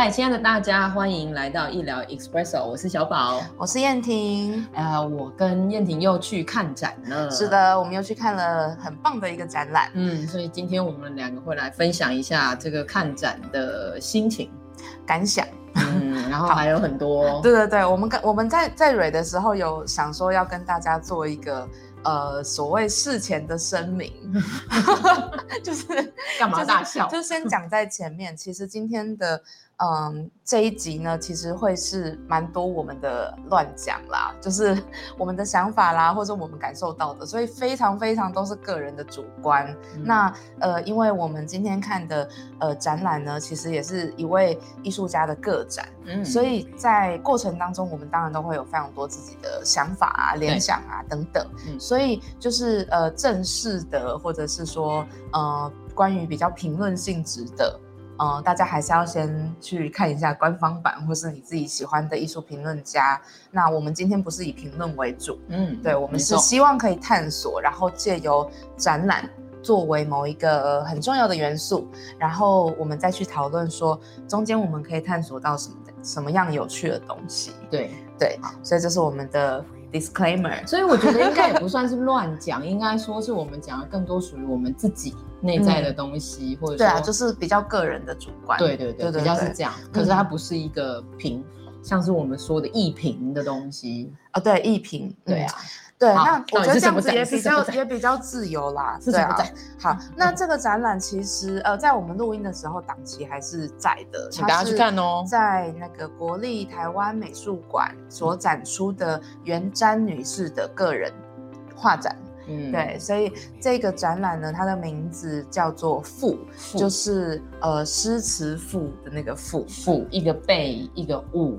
嗨，亲爱的大家，欢迎来到医疗 Expresso，我是小宝，我是燕婷。呃，我跟燕婷又去看展了。是的，我们又去看了很棒的一个展览。嗯，所以今天我们两个会来分享一下这个看展的心情、感想。嗯，然后 还有很多。对对对，我们跟我们在在蕊的时候有想说要跟大家做一个。呃，所谓事前的声明，就是干嘛大笑？就先讲在前面。其实今天的嗯这一集呢，其实会是蛮多我们的乱讲啦，就是 我们的想法啦，或者我们感受到的，所以非常非常都是个人的主观。那呃，因为我们今天看的呃展览呢，其实也是一位艺术家的个展，嗯，所以在过程当中，我们当然都会有非常多自己的想法啊、联想啊等等，嗯。所以就是呃正式的，或者是说呃关于比较评论性质的，呃大家还是要先去看一下官方版，或是你自己喜欢的艺术评论家。那我们今天不是以评论为主，嗯，对，我们是希望可以探索，然后借由展览作为某一个很重要的元素，然后我们再去讨论说中间我们可以探索到什么什么样有趣的东西。对对，所以这是我们的。Disclaimer，所以我觉得应该也不算是乱讲，应该说是我们讲的更多属于我们自己内在的东西，或者对啊，就是比较个人的主观。对对对，比较是这样。可是它不是一个评，像是我们说的艺评的东西啊。对，艺评，对啊。对，那我觉得这样子也比较也比较自由啦。对啊，好，那这个展览其实呃，在我们录音的时候档期还是在的，请大家去看哦。在那个国立台湾美术馆所展出的袁詹女士的个人画展，嗯，对，所以这个展览呢，它的名字叫做“赋”，就是呃诗词赋的那个“赋”，赋一个背一个物，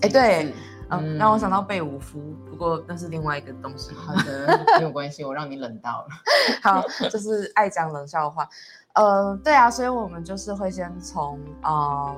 哎，对。嗯，让我想到贝武夫，不过那是另外一个东西。好的，没有关系，我让你冷到了。好，就是爱讲冷笑话。呃，对啊，所以我们就是会先从呃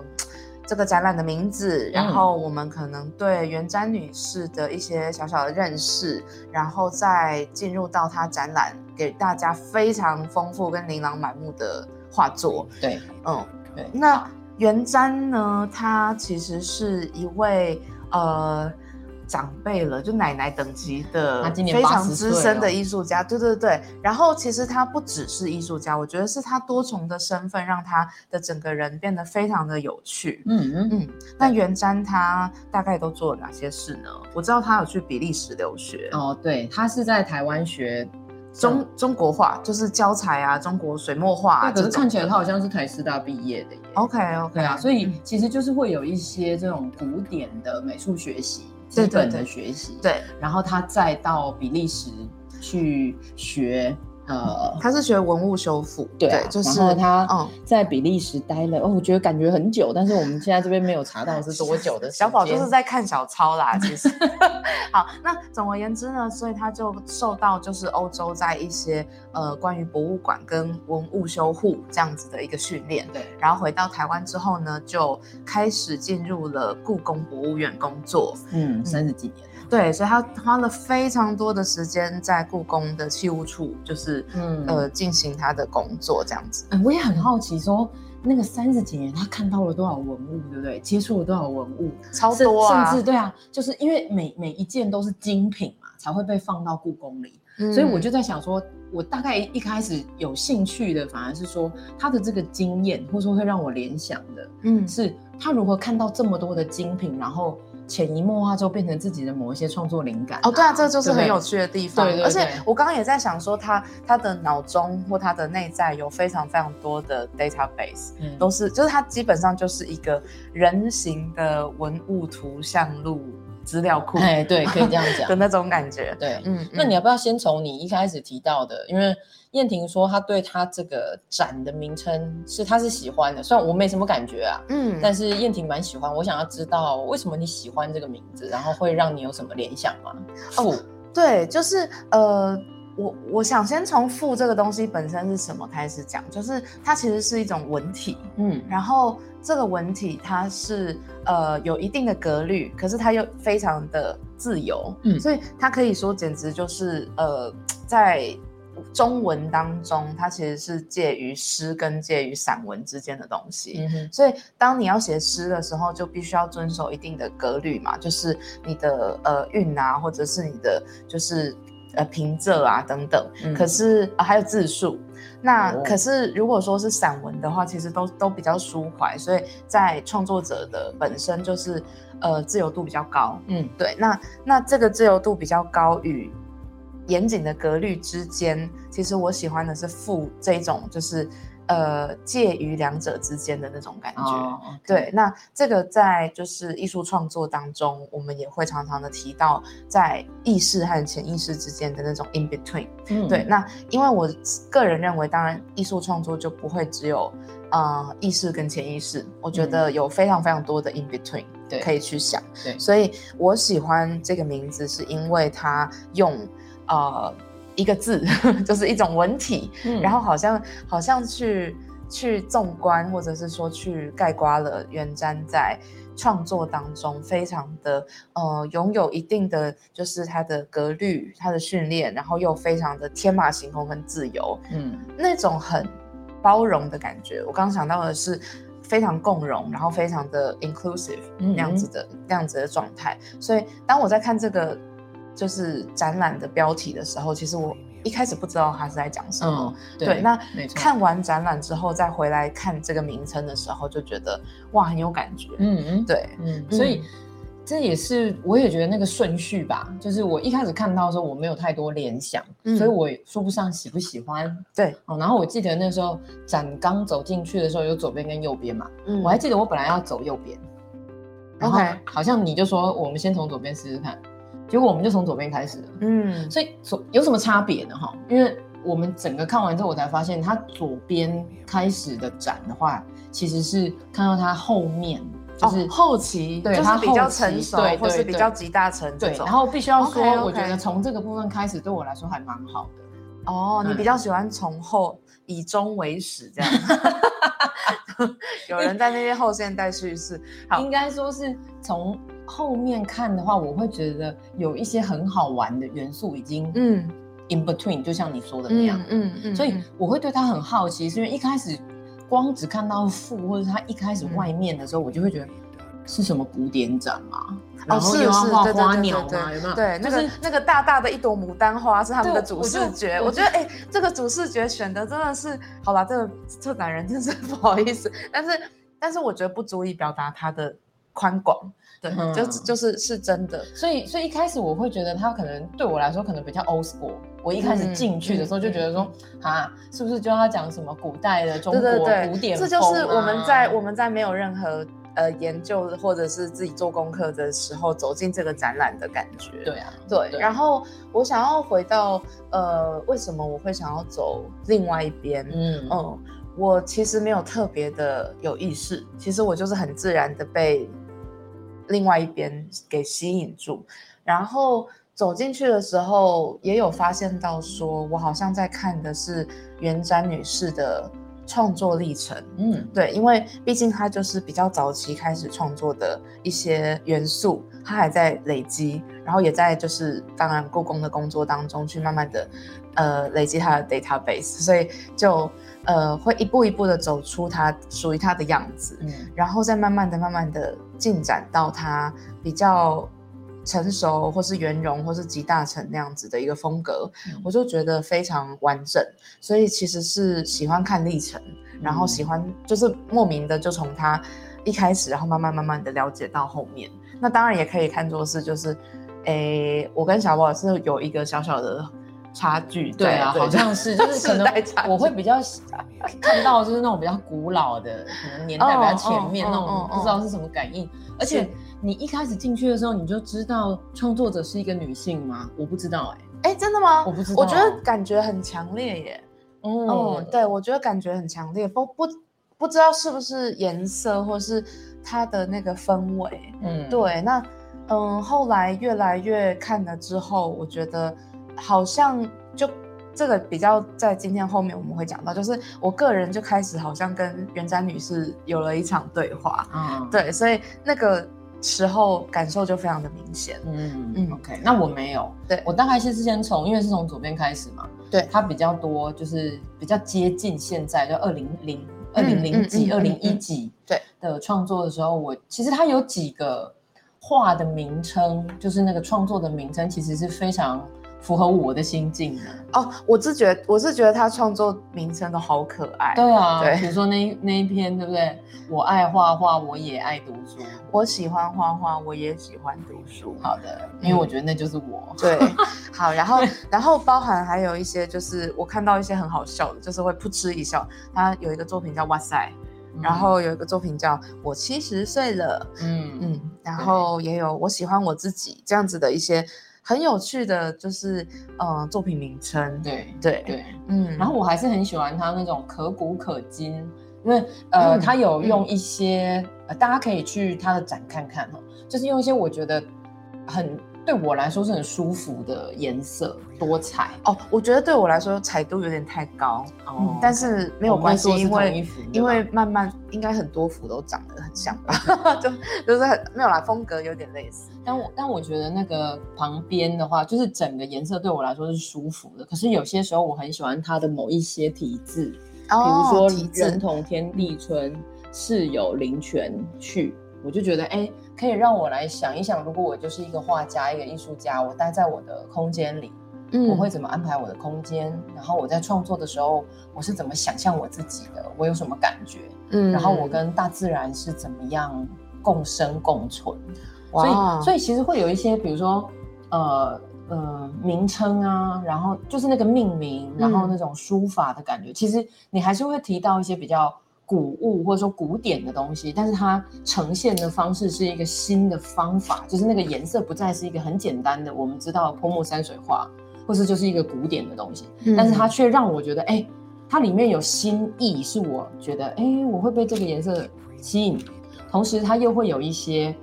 这个展览的名字，然后我们可能对袁詹女士的一些小小的认识，然后再进入到她展览给大家非常丰富跟琳琅满目的画作。对，嗯，对。那袁詹呢，她其实是一位。呃，长辈了，就奶奶等级的，非常资深的艺术家，对对对。然后其实他不只是艺术家，我觉得是他多重的身份，让他的整个人变得非常的有趣。嗯嗯嗯。那袁瞻他大概都做了哪些事呢？我知道他有去比利时留学。哦，对，他是在台湾学中中国画，就是教材啊，中国水墨画。可是看起来他好像是台师大毕业的耶。OK OK，对啊，所以其实就是会有一些这种古典的美术学习，基本的学习，对，然后他再到比利时去学。呃，他是学文物修复，对，就是他嗯，在比利时待了哦，我觉得感觉很久，但是我们现在这边没有查到是多久的。小宝就是在看小抄啦，其实。好，那总而言之呢，所以他就受到就是欧洲在一些呃关于博物馆跟文物修护这样子的一个训练，对。然后回到台湾之后呢，就开始进入了故宫博物院工作，嗯，三十几年。对，所以他花了非常多的时间在故宫的器物处，就是嗯呃进行他的工作这样子。嗯我也很好奇，说那个三十几年他看到了多少文物，对不对？接触了多少文物，超多啊！甚至对啊，就是因为每每一件都是精品嘛，才会被放到故宫里。所以我就在想说，我大概一开始有兴趣的，反而是说他的这个经验，或者说会让我联想的，嗯，是他如何看到这么多的精品，然后。潜移默化之后变成自己的某一些创作灵感哦，对啊，这就是很有趣的地方。对，而且我刚刚也在想说，他他的脑中或他的内在有非常非常多的 database，嗯，都是就是他基本上就是一个人形的文物图像录资料库，哎，对，可以这样讲 的那种感觉。对，嗯，那你要不要先从你一开始提到的？因为燕婷说她对她这个展的名称是她是喜欢的，虽然我没什么感觉啊，嗯，但是燕婷蛮喜欢。我想要知道为什么你喜欢这个名字，然后会让你有什么联想吗？哦，对，就是呃。我我想先从赋这个东西本身是什么开始讲，就是它其实是一种文体，嗯，然后这个文体它是呃有一定的格律，可是它又非常的自由，嗯，所以它可以说简直就是呃在中文当中，它其实是介于诗跟介于散文之间的东西，嗯哼，所以当你要写诗的时候，就必须要遵守一定的格律嘛，就是你的呃韵啊，或者是你的就是。呃，平仄啊等等，可是呃还有字数，那可是如果说是散文的话，其实都都比较抒怀，所以在创作者的本身就是呃自由度比较高，嗯，对，那那这个自由度比较高与严谨的格律之间，其实我喜欢的是赋这种就是。呃，介于两者之间的那种感觉，对。那这个在就是艺术创作当中，我们也会常常的提到，在意识和潜意识之间的那种 in between。嗯，对。那因为我个人认为，当然艺术创作就不会只有呃意识跟潜意识，我觉得有非常非常多的 in between 可以去想。对，所以我喜欢这个名字，是因为它用呃。一个字 就是一种文体，然后好像好像去去纵观，或者是说去盖刮了元瞻在创作当中非常的呃拥有一定的就是他的格律、他的训练，然后又非常的天马行空跟自由，嗯，那种很包容的感觉。我刚刚想到的是非常共融，然后非常的 inclusive 那样子的那样子的状态。所以当我在看这个。就是展览的标题的时候，其实我一开始不知道他是在讲什么。对，那看完展览之后再回来看这个名称的时候，就觉得哇，很有感觉。嗯嗯，对，嗯，所以这也是我也觉得那个顺序吧，就是我一开始看到的时候我没有太多联想，所以我说不上喜不喜欢。对，哦，然后我记得那时候展刚走进去的时候有左边跟右边嘛，嗯，我还记得我本来要走右边，OK，好像你就说我们先从左边试试看。结果我们就从左边开始了，嗯，所以左有什么差别呢？哈，因为我们整个看完之后，我才发现，它左边开始的展的话，其实是看到它后面就是后期，对，它比较成熟，对，或是比较集大成对。然后必须要说，我觉得从这个部分开始，对我来说还蛮好的。哦，你比较喜欢从后以终为始这样。有人在那边后现代叙事，应该说是从。后面看的话，我会觉得有一些很好玩的元素已经嗯。in between，就像你说的那样，嗯嗯，所以我会对他很好奇，是因为一开始光只看到父或者他一开始外面的时候，我就会觉得是什么古典展嘛，然后又要画花鸟嘛，有没有？对，那个那个大大的一朵牡丹花是他们的主视觉，我觉得哎，这个主视觉选的真的是好吧，这个策展人真是 不好意思，但是但是我觉得不足以表达他的宽广。对，就就是是真的，所以所以一开始我会觉得他可能对我来说可能比较 old school。我一开始进去的时候就觉得说，啊，是不是就要讲什么古代的中国古典？这就是我们在我们在没有任何呃研究或者是自己做功课的时候走进这个展览的感觉。对啊，对。然后我想要回到呃，为什么我会想要走另外一边？嗯嗯，我其实没有特别的有意识，其实我就是很自然的被。另外一边给吸引住，然后走进去的时候，也有发现到说，我好像在看的是袁瞻女士的创作历程。嗯，对，因为毕竟他就是比较早期开始创作的一些元素，他还在累积，然后也在就是当然故宫的工作当中去慢慢的呃累积他的 database，所以就。呃，会一步一步的走出他属于他的样子，嗯，然后再慢慢的、慢慢的进展到他比较成熟，或是圆融，或是集大成那样子的一个风格，我就觉得非常完整。所以其实是喜欢看历程，然后喜欢就是莫名的就从它一开始，然后慢慢慢慢的了解到后面。那当然也可以看作是就是，诶，我跟小宝是有一个小小的。差距对啊，好像是就是可能我会比较看到就是那种比较古老的，可能年代比较前面那种，不知道是什么感应。而且你一开始进去的时候你就知道创作者是一个女性吗？我不知道哎、哎，真的吗？我不知道。我觉得感觉很强烈耶。哦嗯，对，我觉得感觉很强烈，不不不知道是不是颜色，或是它的那个氛围。嗯，对，那嗯，后来越来越看了之后，我觉得好像就这个比较在今天后面我们会讲到，就是我个人就开始好像跟元展女士有了一场对话，嗯，对，所以那个时候感受就非常的明显。嗯嗯。嗯，OK，那我没有，对。我大概是先从，因为是从左边开始嘛，对。它比较多，就是比较接近现在，就二零零二零零几、嗯二零一几对。的创作的时候，我其实它有几个画的名称，就是那个创作的名称，其实是非常符合我的心境的。哦，我是觉得我是觉得他创作名称都好可爱。对啊，对比如说那一那一篇，对不对？我爱画画，我也爱读书。我喜欢画画，我也喜欢读书。好的，因为我觉得那就是我。对，好，然后然后包含还有一些，就是我看到一些很好笑的，就是会噗嗤一笑。他有一个作品叫《哇塞》，然后有一个作品叫《我七十岁了》，嗯嗯嗯，然后也有我喜欢我自己这样子的一些很有趣的，就是嗯、呃作品名称。对对，对。嗯，然后我还是很喜欢他那种可古可今，因为呃，嗯他有用一些、呃，大家可以去他的展看看哈，就是用一些我觉得很对我来说是很舒服的颜色多彩哦，我觉得对我来说彩度有点太高，哦嗯，但是没有关系，因为因为慢慢应该很多幅都长得很像吧，就就是很没有啦，风格有点类似。但我但我觉得那个旁边的话，就是整个颜色对我来说是舒服的。可是有些时候我很喜欢它的某一些题字，比如说体人，同天地春，室友林泉去，我就觉得哎，可以让我来想一想，如果我就是一个画家、一个艺术家，我待在我的空间里，嗯我会怎么安排我的空间？然后我在创作的时候，我是怎么想象我自己的？我有什么感觉？嗯然后我跟大自然是怎么样共生共存？所以，所以其实会有一些，比如说，呃呃，名称啊，然后就是那个命名，然后嗯那种书法的感觉，其实你还是会提到一些比较古物或者说古典的东西，但是它呈现的方式是一个新的方法，就是那个颜色不再是一个很简单的我们知道泼墨山水画，或是就是一个古典的东西，嗯。但是它却让我觉得，哎，它里面有新意，是我觉得，哎，我会被这个颜色吸引，同时它又会有一些，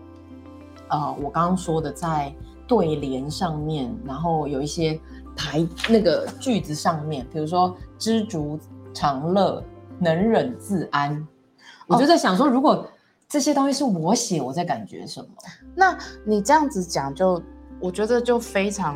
呃，我刚刚说的在对联上面，然后有一些排那个句子上面，比如说知足常乐，能忍自安，我就在想说，如果这些东西是我写，我在感觉什么？那你这样子讲就，我觉得就非常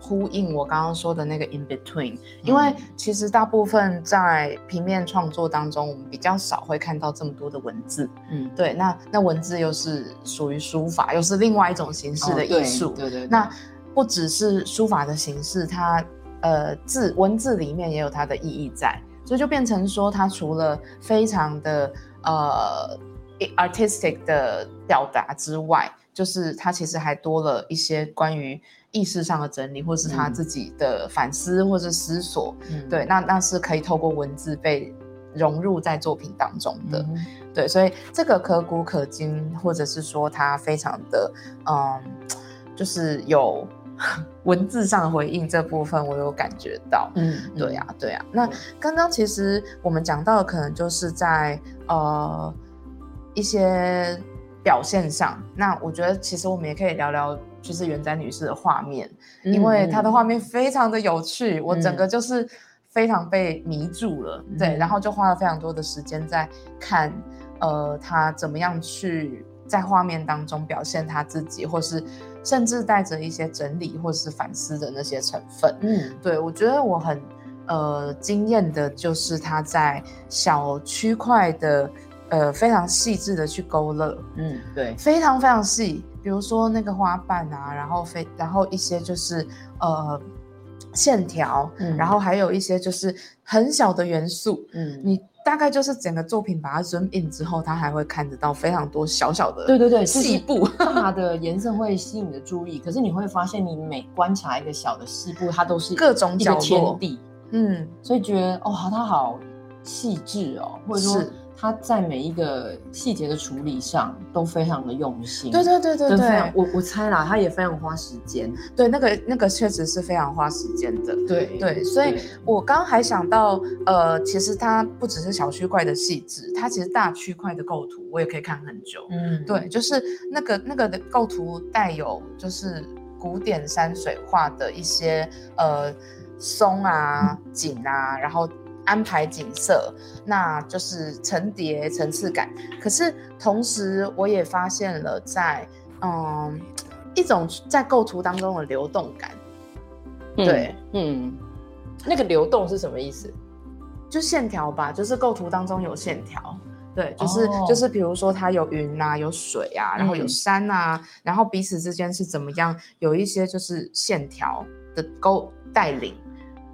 呼应我刚刚说的那个 in between，因为其实大部分在平面创作当中，我们比较少会看到这么多的文字。嗯，对，那那文字又是属于书法，又是另外一种形式的哦对艺术。对对对，那不只是书法的形式，它呃字文字里面也有它的意义在，所以就变成说，他除了非常的呃 artistic 的表达之外，就是他其实还多了一些关于意识上的整理，或是他嗯自己的反思或是思索。嗯对，那那是可以透过文字被融入在作品当中的。嗯对，所以这个可古可今，或者是说他非常的，嗯，就是有 文字上的回应这部分，我有感觉到。嗯，对呀、对呀、那刚刚其实我们讲到的，可能就是在呃一些表现上。那我觉得其实我们也可以聊聊，就是元仔女士的画面，嗯，因为她的嗯画面非常的有趣，我整嗯个就是非常被迷住了。对，嗯然后就花了非常多的时间在看，呃，她怎么样去在画面当中表现她自己，或是甚至带着一些整理或是反思的那些成分。嗯。对我觉得我很呃惊艳的，就是他在小区块的呃非常细致的去勾勒，嗯，对，非常非常细，比如说那个花瓣啊，然后非然后一些就是呃线条，嗯。然后还有一些就是很小的元素，嗯，你大概就是整个作品把它 zoom in 之后，它还会看得到非常多小小的对对对，细部，大的颜色会吸引你的注意，可是你会发现，你每观察一个小的细部，它都是各种一个角落天地，嗯，所以觉得哦，它好细致哦，或者说是他在每一个细节的处理上都非常的用心。对对对对对，我我猜啦，他也非常花时间。对那个那个确实是非常花时间的。对对，所以我刚刚还想到，呃，其实它不只是小区块的细致，它其实大区块的构图我也可以看很久。嗯，对，就是那个那个的构图带有就是古典山水画的一些呃松啊、景啊，然后安排景色，那就是层叠层次感。可是同时我也发现了在嗯一种在构图当中的流动感，嗯对，嗯，那个流动是什么意思？就线条吧，就是构图当中有线条。对，就是、哦就是，比如说它有云啊，有水啊，然后有嗯山啊，然后彼此之间是怎么样，有一些就是线条的勾带领。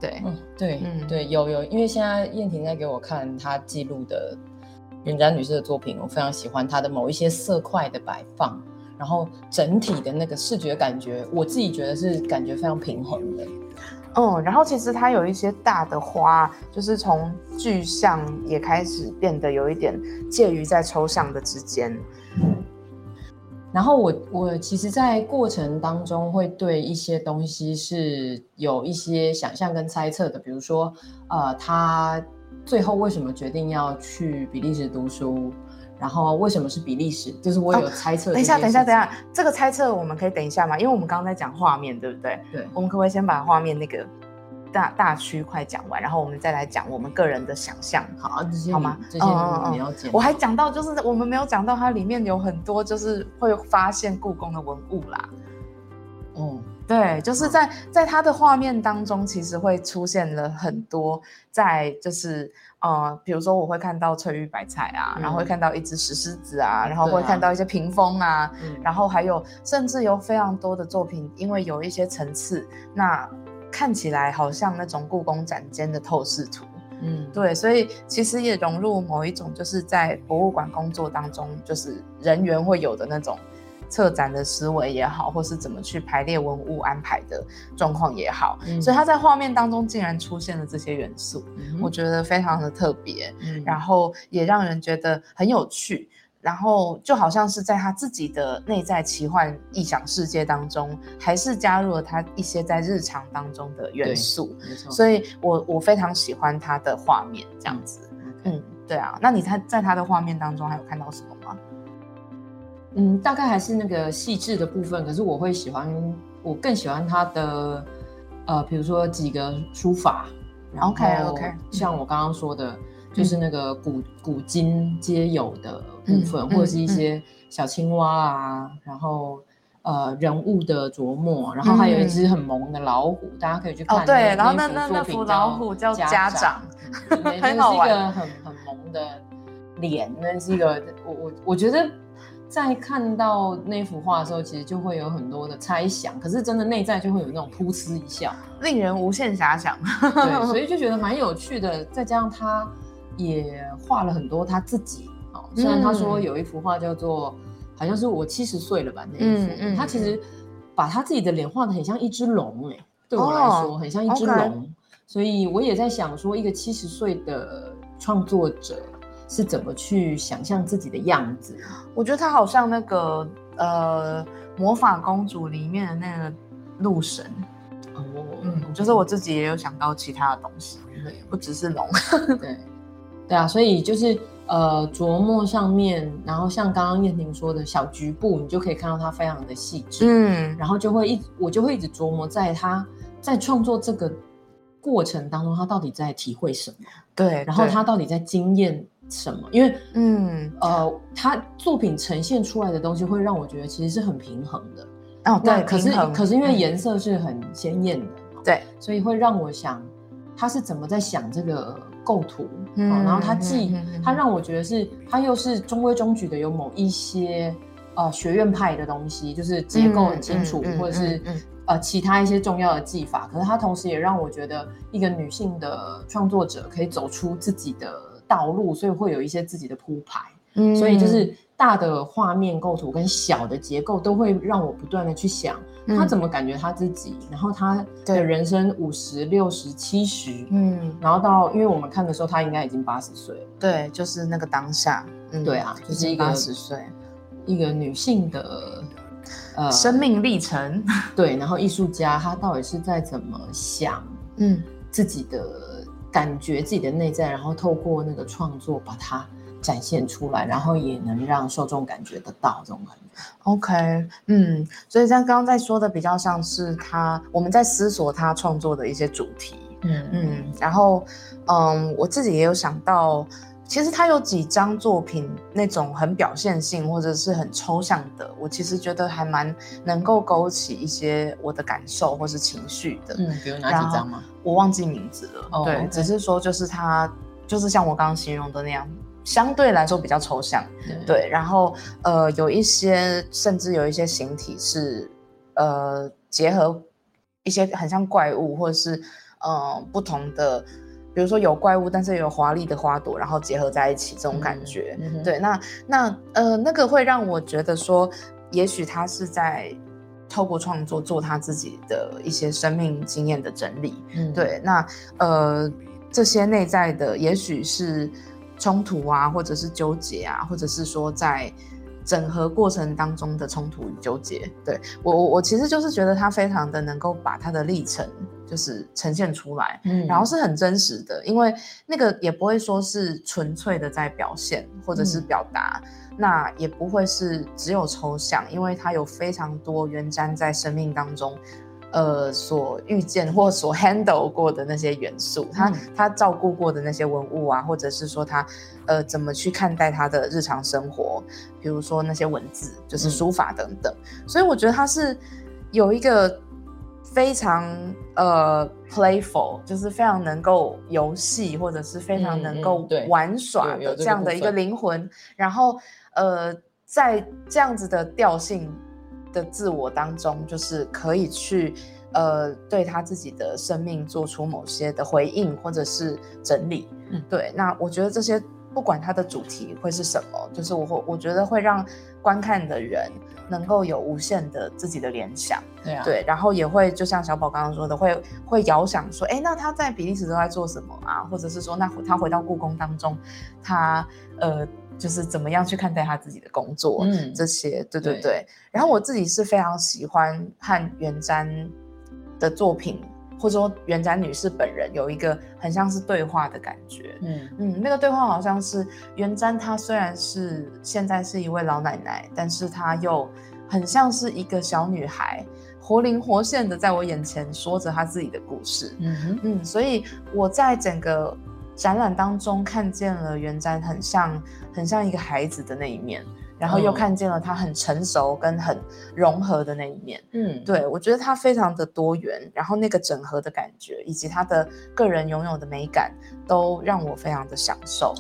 对，嗯，对，嗯对，有有，因为现在燕婷在给我看她记录的云展女士的作品，我非常喜欢她的某一些色块的摆放，然后整体的那个视觉感觉，我自己觉得是感觉非常平衡的。嗯，然后其实它有一些大的花，就是从具象也开始变得有一点介于在抽象的之间。然后我我其实，在过程当中会对一些东西是有一些想象跟猜测的，比如说，呃，他最后为什么决定要去比利时读书，然后为什么是比利时，就是我有猜测、等一下，等一下，等一下，，这个猜测我们可以等一下吗？因为我们刚刚在讲画面，对不对？对，我们可不可以先把画面那个大大区块讲完，然后我们再来讲我们个人的想象？好，这些好吗你这些嗯嗯嗯你要剪。我还讲到，就是我们没有讲到它里面有很多就是会发现故宫的文物啦。哦，对，就是在在它的画面当中，其实会出现了很多在就是呃，比如说我会看到翠玉白菜啊，然后会嗯看到一只石狮子啊，然后会看到一些屏风啊，嗯然后还有甚至有非常多的作品，因为有一些层次，那看起来好像那种故宫展间的透视图。嗯，对，所以其实也融入某一种就是在博物馆工作当中，就是人员会有的那种策展的思维也好，或是怎么去排列文物安排的状况也好，嗯所以它在画面当中竟然出现了这些元素，嗯我觉得非常的特别，嗯然后也让人觉得很有趣。然后就好像是在他自己的内在奇幻异想世界当中，还是加入了他一些在日常当中的元素，没错，所以我我非常喜欢他的画面这样子。嗯嗯，对啊。那你他在他的画面当中还有看到什么吗？嗯，大概还是那个细致的部分，可是我会喜欢，我更喜欢他的，呃，比如说几个书法然后 OK，OK，像我刚刚说的，就是那个古古今皆有的部分，嗯或者是一些小青蛙啊，然后呃人物的琢磨，然后还有一只很萌的老虎，大家可以去看哦，对，然后那那那那幅老虎叫家家长，那是一个很很萌的脸，那是一个我我我觉得在看到那幅画的时候，其实就会有很多的猜想，可是真的内在就会有那种噗嗤一笑，令人无限遐想。对，所以就觉得蛮有趣的。再加上他也画了很多他自己哦，虽然他说嗯有一幅画叫做好像是我七十岁了吧那一幅，他其实把他自己的脸画的很像一只龙哎、对我来说、哦很像一只龙，所以我也在想说，一个七十岁的创作者是怎么去想象自己的样子。我觉得他好像那个呃魔法公主里面的那个鹿神，哦，嗯，就是我自己也有想到其他的东西，对。不只是龙。对，对啊，所以就是呃琢磨上面，然后像刚刚燕婷说的小局部，你就可以看到它非常的细致，嗯。然后就会一我就会一直琢磨在他在创作这个过程当中，他到底在体会什么，对，然后对他到底在经验什么，因为嗯。呃，他作品呈现出来的东西会让我觉得其实是很平衡的。哦。对，可是可是因为嗯。颜色是很鲜艳的，对，所以会让我想他是怎么在想这个构图，嗯哦然后它既、嗯嗯嗯他让我觉得是它又是中规中矩的，有某一些呃学院派的东西，就是结构很清楚，或者是、嗯嗯呃其他一些重要的技法。可是它同时也让我觉得一个女性的创作者可以走出自己的道路，所以会有一些自己的铺排。嗯所以就是大的画面构图跟小的结构都会让我不断的去想，他怎么感觉他自己，然后他的人生五十六十七十，嗯，然后到因为我们看的时候他应该已经八十岁了，对，就是那个当下，嗯，对啊，就是一个八十岁一个女性的呃。生命历程，对，然后艺术家他到底是在怎么想，嗯，自己的感觉自己的内在，然后透过那个创作把它。展现出来，然后也能让受众感觉得到这种感觉。OK，嗯，所以像刚刚在说的，比较像是他我们在思索他创作的一些主题。嗯嗯，然后嗯，我自己也有想到，其实他有几张作品那种很表现性或者是很抽象的，我其实觉得还蛮能够勾起一些我的感受或是情绪的。嗯，比如哪几张吗？我忘记名字了。对，只是说就是他就是像我刚刚形容的那样。相对来说比较抽象，对，然后呃有一些甚至有一些形体是呃结合一些很像怪物或者是呃不同的，比如说有怪物，但是有华丽的花朵，然后结合在一起这种感觉，对，那那呃那个会让我觉得说，也许他是在透过创作做他自己的一些生命经验的整理，嗯，对，那呃这些内在的也许是。冲突啊，或者是纠结啊，或者是说在整合过程当中的冲突与纠结，对我我我其实就是觉得他非常的能够把他的历程就是呈现出来，嗯，然后是很真实的，因为那个也不会说是纯粹的在表现或者是表达，那也不会是只有抽象，因为他有非常多原瞻在生命当中。呃，所遇见或所 handle 过的那些元素，他他照顾过的那些文物啊，或者是说他呃怎么去看待他的日常生活，比如说那些文字，就是书法等等。所以我觉得他是有一个非常呃 playful，就是非常能够游戏，或者是非常能够玩耍的这样的一个灵魂。然后呃，在这样子的调性。的自我当中，就是可以去，呃，对他自己的生命做出某些的回应或者是整理。嗯，对。那我觉得这些不管它的主题会是什么，就是我会我觉得会让观看的人能够有无限的自己的联想。对啊。对，然后也会就像小宝刚刚说的，会会遥想说，哎，那他在比利时都在做什么啊？或者是说，那他回到故宫当中，他呃。就是怎么样去看待他自己的工作，嗯，这些，对对对。然后我自己是非常喜欢和袁瞻的作品，或者说袁瞻女士本人有一个很像是对话的感觉，嗯嗯，那个对话好像是袁瞻她虽然是现在是一位老奶奶，但是她又很像是一个小女孩，活灵活现的在我眼前说着她自己的故事，嗯嗯，所以我在整个。展览当中看见了元瞻很像很像一个孩子的那一面，然后又看见了他很成熟跟很融合的那一面。嗯，对我觉得他非常的多元，然后那个整合的感觉以及他的个人拥有的美感都让我非常的享受。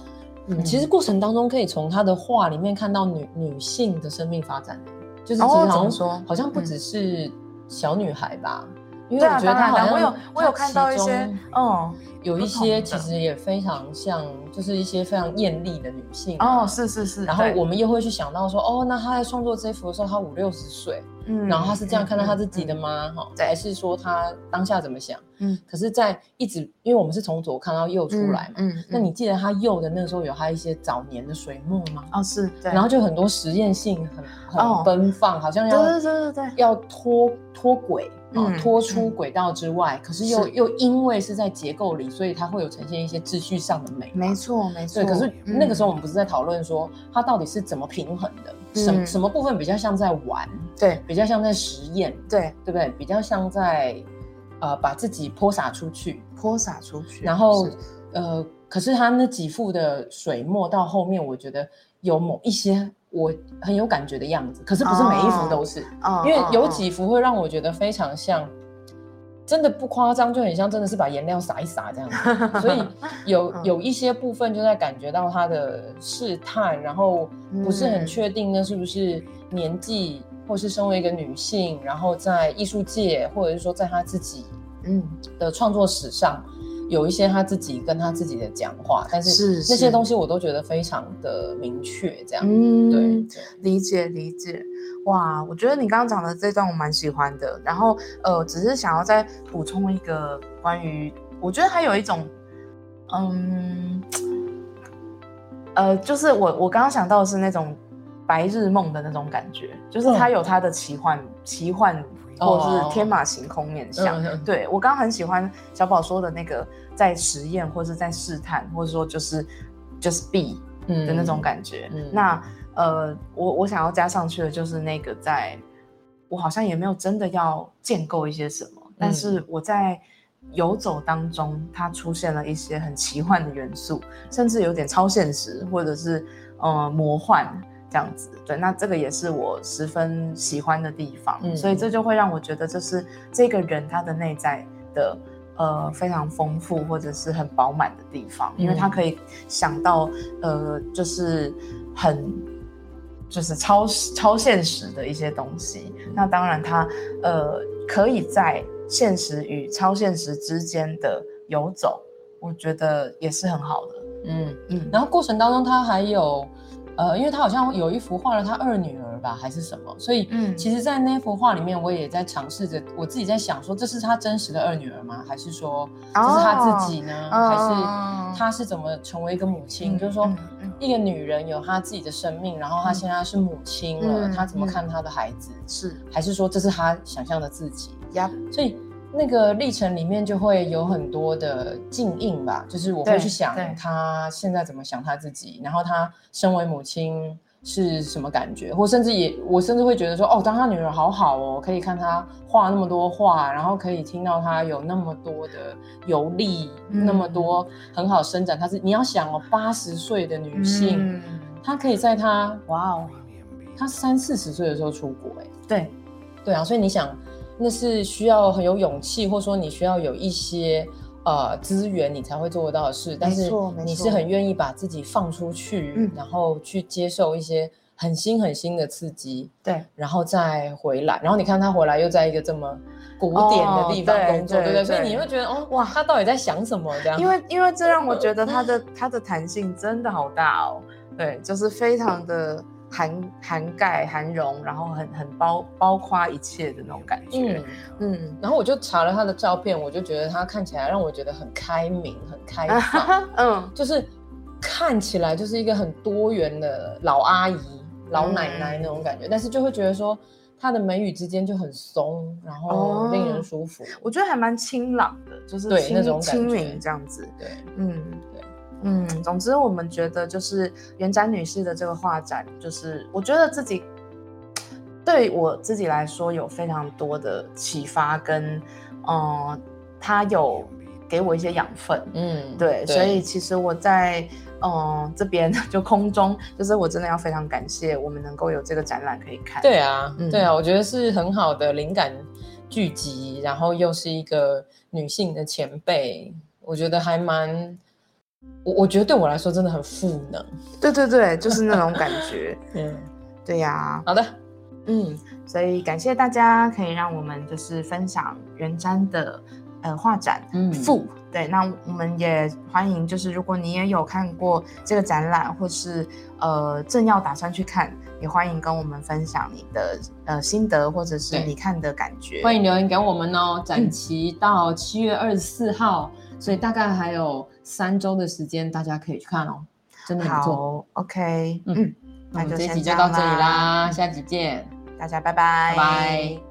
嗯，其实过程当中可以从他的画里面看到女女性的生命发展，就是好像说？好像不只是小女孩吧，因为我觉得他好像我有我有看到一些嗯。有一些其实也非常像，就是一些非常艳丽的女性哦，是是是。然后我们又会去想到说，哦，那她在创作这幅的时候，她五六十岁，嗯，然后她是这样看到她自己的吗？哈，还是说她当下怎么想？嗯，可是，在一直，因为我们是从左看到右出来嘛，嗯，那你记得她右的那个时候有她一些早年的水墨吗？哦，是，对。然后就很多实验性很很奔放，好像要对对对对要脱脱轨。嗯，脱出轨道之外，可是又又因为是在结构里，所以它会有呈现一些秩序上的美。没错，没错。对，可是那个时候我们不是在讨论说它到底是怎么平衡的？什什么部分比较像在玩？对，比较像在实验？对，对不对？比较像在呃把自己泼洒出去，泼洒出去。然后呃，可是他那几幅的水墨到后面，我觉得有某一些。我很有感觉的样子，可是不是每一幅都是，因为有几幅会让我觉得非常像，真的不夸张，就很像真的是把颜料撒一撒这样子。所以有有一些部分就在感觉到他的试探，然后不是很确定那是不是年纪，或是身为一个女性，然后在艺术界，或者是说在他自己嗯。的创作史上，有一些他自己跟他自己的讲话，但是是些东西我都觉得非常的明确，这样。嗯，对，理解理解。哇，我觉得你刚刚讲的这段我蛮喜欢的。然后呃，只是想要再补充一个关于，我觉得还有一种，嗯，呃，就是我我刚刚想到的是那种白日梦的那种感觉，就是它嗯有他的奇幻、奇幻或者是天马行空面向。嗯嗯对我刚刚很喜欢小宝说的那个在实验或是在试探，或者说就是就是 be 嗯的那种感觉。嗯那呃，我我想要加上去的就是那个在，我好像也没有真的要建构一些什么，但嗯是我在游走当中，它出现了一些很奇幻的元素，甚至有点超现实，或者是呃魔幻这样子。对，那这个也是我十分喜欢的地方，嗯所以这就会让我觉得就是这个人他的内在的。呃，非常丰富或者是很饱满的地方，因为他嗯可以想到，呃，就是很就是超超现实的一些东西。那当然他，呃可以在现实与超现实之间的游走，我觉得也是很好的。嗯，嗯，然后过程当中他还有，呃，因为他好像有一幅画了他二女儿吧，还是什么，所以嗯其实，在那幅画里面，我也在尝试着，我自己在想说，这是他真实的二女儿吗？还是说这是他自己呢？哦还是他是怎么成为一个母亲？嗯就是说一个女人有她自己的生命，然后她现在是母亲了，嗯她怎么看她的孩子？是还是说这是她想象的自己？呀，所以那个历程里面就会有很多的静应吧，就是我会去想对。她现在怎么想她自己，然后她身为母亲是什么感觉，或甚至也我甚至会觉得说，哦，当她女儿好好哦，可以看她画那么多画，然后可以听到她有那么多的游历，嗯那么多很好伸展，她是你要想哦，八十岁的女性，嗯她可以在她哇哦，她三四十岁的时候出国、哎。对，对啊，所以你想，那是需要很有勇气，或者说你需要有一些呃资源，你才会做得到的事。但是你是很愿意把自己放出去，嗯然后去接受一些很新很新的刺激，对，然后再回来。然后你看他回来又在一个这么古典的地方哦对工作，对不对？所以你对会觉得哦，哇，他到底在想什么？这样，因为因为这让我觉得他的 他的弹性真的好大哦，对，就是非常的涵涵盖涵容，然后很很包包括一切的那种感觉，嗯。嗯。然后我就查了他的照片，我就觉得他看起来让我觉得很开明、很开 放。嗯。就是看起来就是一个很多元的老阿姨、老奶奶那种感觉，但是就会觉得说他的眉宇之间就很松，然后哦令人舒服。我觉得还蛮清朗的，就是对那种感觉清明这样子，对，嗯，对，嗯，总之我们觉得就是元展女士的这个画展，就是我觉得自己对我自己来说有非常多的启发跟，嗯，她有给我一些养分，嗯，对，所以其实我在嗯这边 就空中，就是我真的要非常感谢我们能够有这个展览可以看，对啊，嗯对啊，我觉得是很好的灵感聚集，然后又是一个女性的前辈，我觉得还蛮。我我觉得对我来说真的很赋能，对对对，就是那种感觉，嗯，对呀、好的，嗯，所以感谢大家可以让我们就是分享元瞻的呃画展嗯富。对，那我们也欢迎，就是如果你也有看过这个展览，或是呃正要打算去看，也欢迎跟我们分享你的呃心得，或者是你看的感觉。欢迎留言给我们哦。展期到七月二十四号，所以大概还有三周的时间，大家可以去看哦，真的很不错。好，OK，嗯嗯，那我们这集就到这里啦啦，下集见。大家拜拜，拜拜。